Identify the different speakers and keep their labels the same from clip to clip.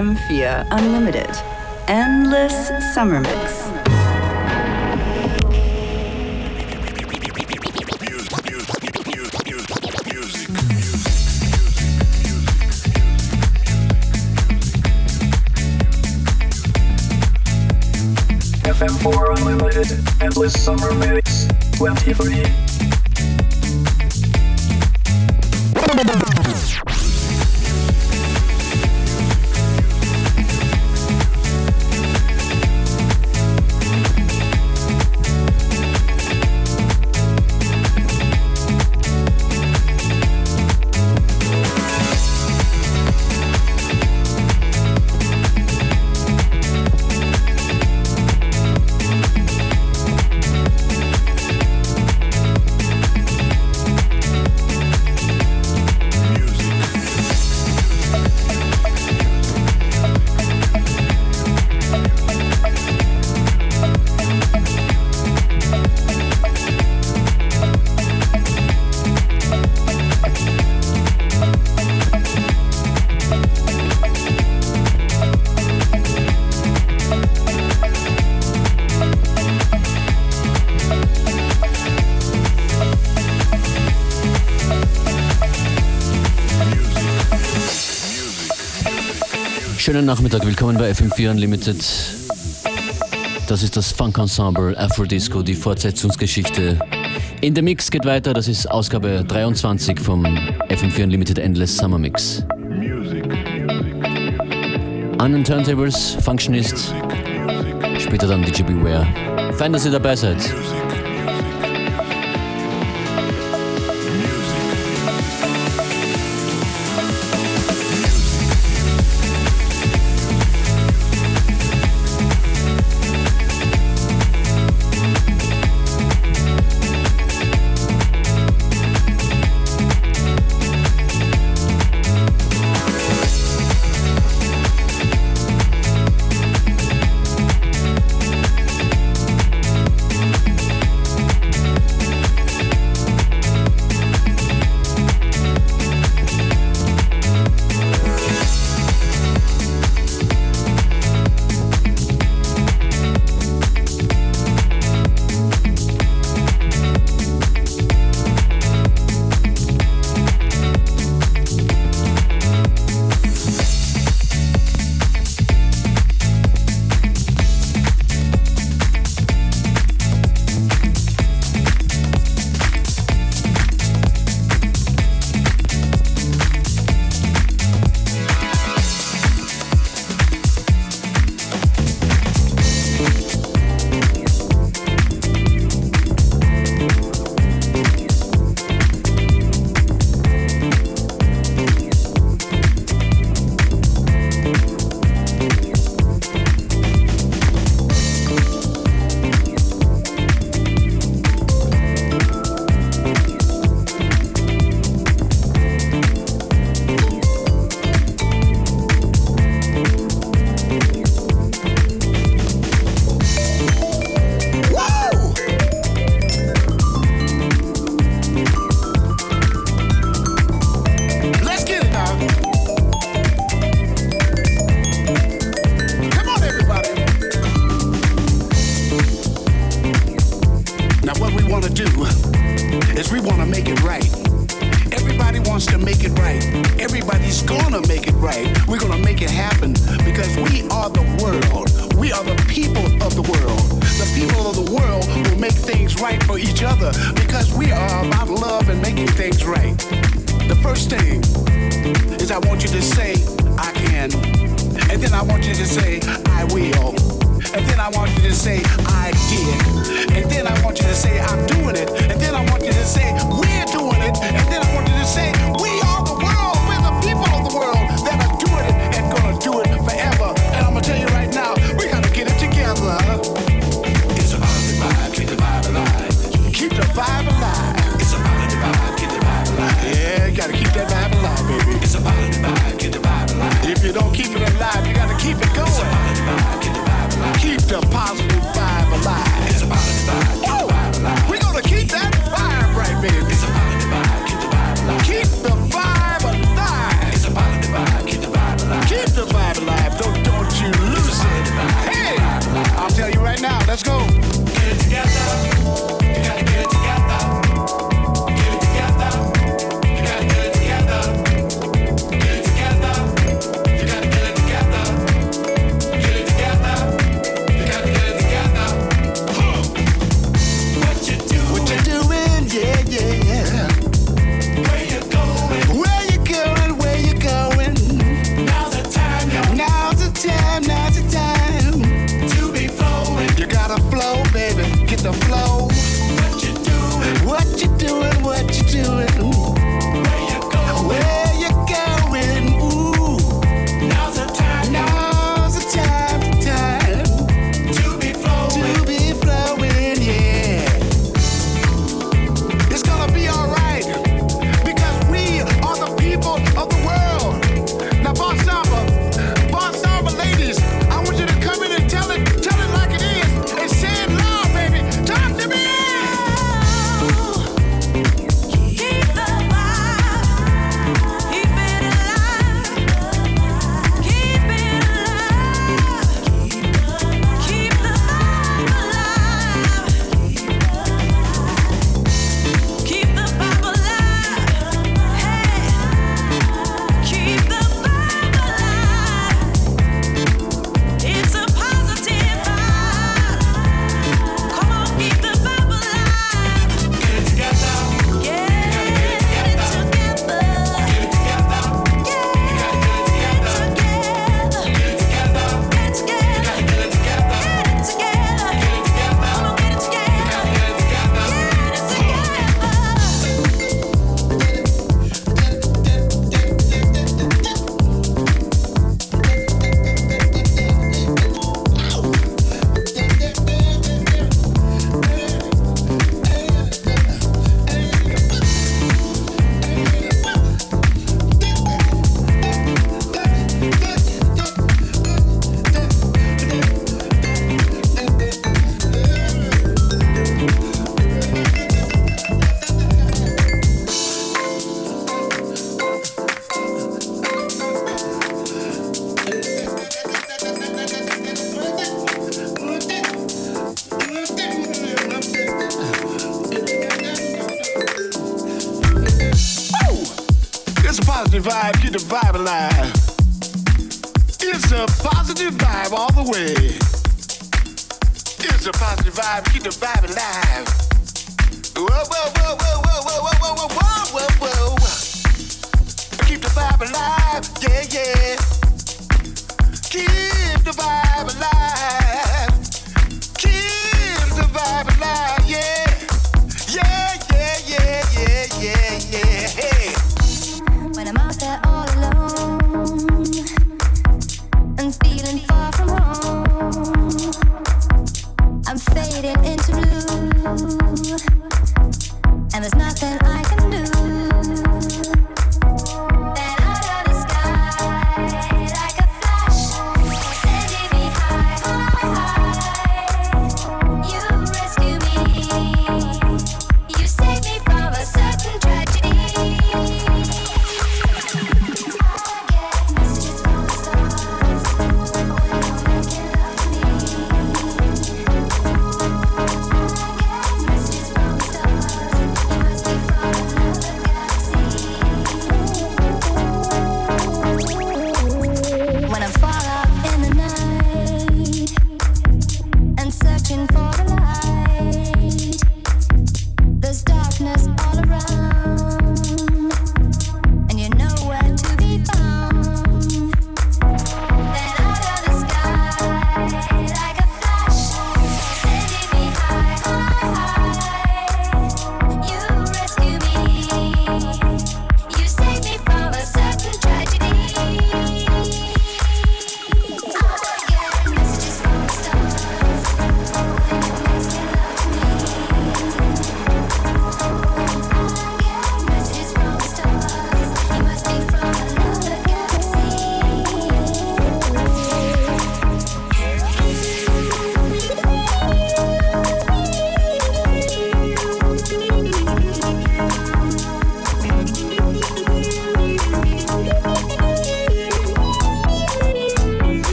Speaker 1: FM4 Unlimited. Endless Summer Mix.
Speaker 2: FM4 Unlimited, Endless Summer Mix 23.
Speaker 3: Schönen Nachmittag, willkommen bei FM4 Unlimited. Das ist das Funk Ensemble Afrodisco, die Fortsetzungsgeschichte. In the Mix geht weiter, das ist Ausgabe 23 vom FM4 Unlimited Endless Summer Mix. An den Turntables, Functionist, später dann DJ Beware. Fein, dass ihr dabei seid.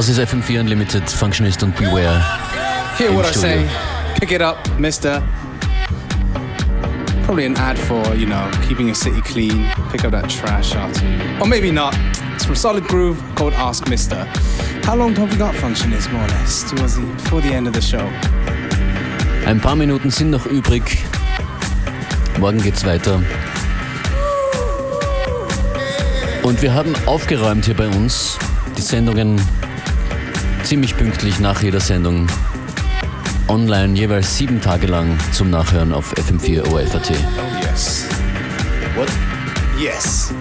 Speaker 4: Das ist FM4 Unlimited, Functionist und Beware.
Speaker 3: Hear what I say. Pick it up, mister. Probably an ad for, you know, keeping your city clean. Pick up that trash after you. Or maybe not. It's from Solid Groove called Ask Mister. How long have we got Functionist, more or less, towards the, before the end of the show?
Speaker 4: Ein paar Minuten sind noch übrig. Morgen geht's weiter. Und wir haben aufgeräumt hier bei uns. Die Sendungen ziemlich pünktlich nach jeder Sendung online, jeweils sieben Tage lang zum Nachhören auf FM4 OFAT.
Speaker 3: Oh, yes.
Speaker 4: What?
Speaker 3: Yes.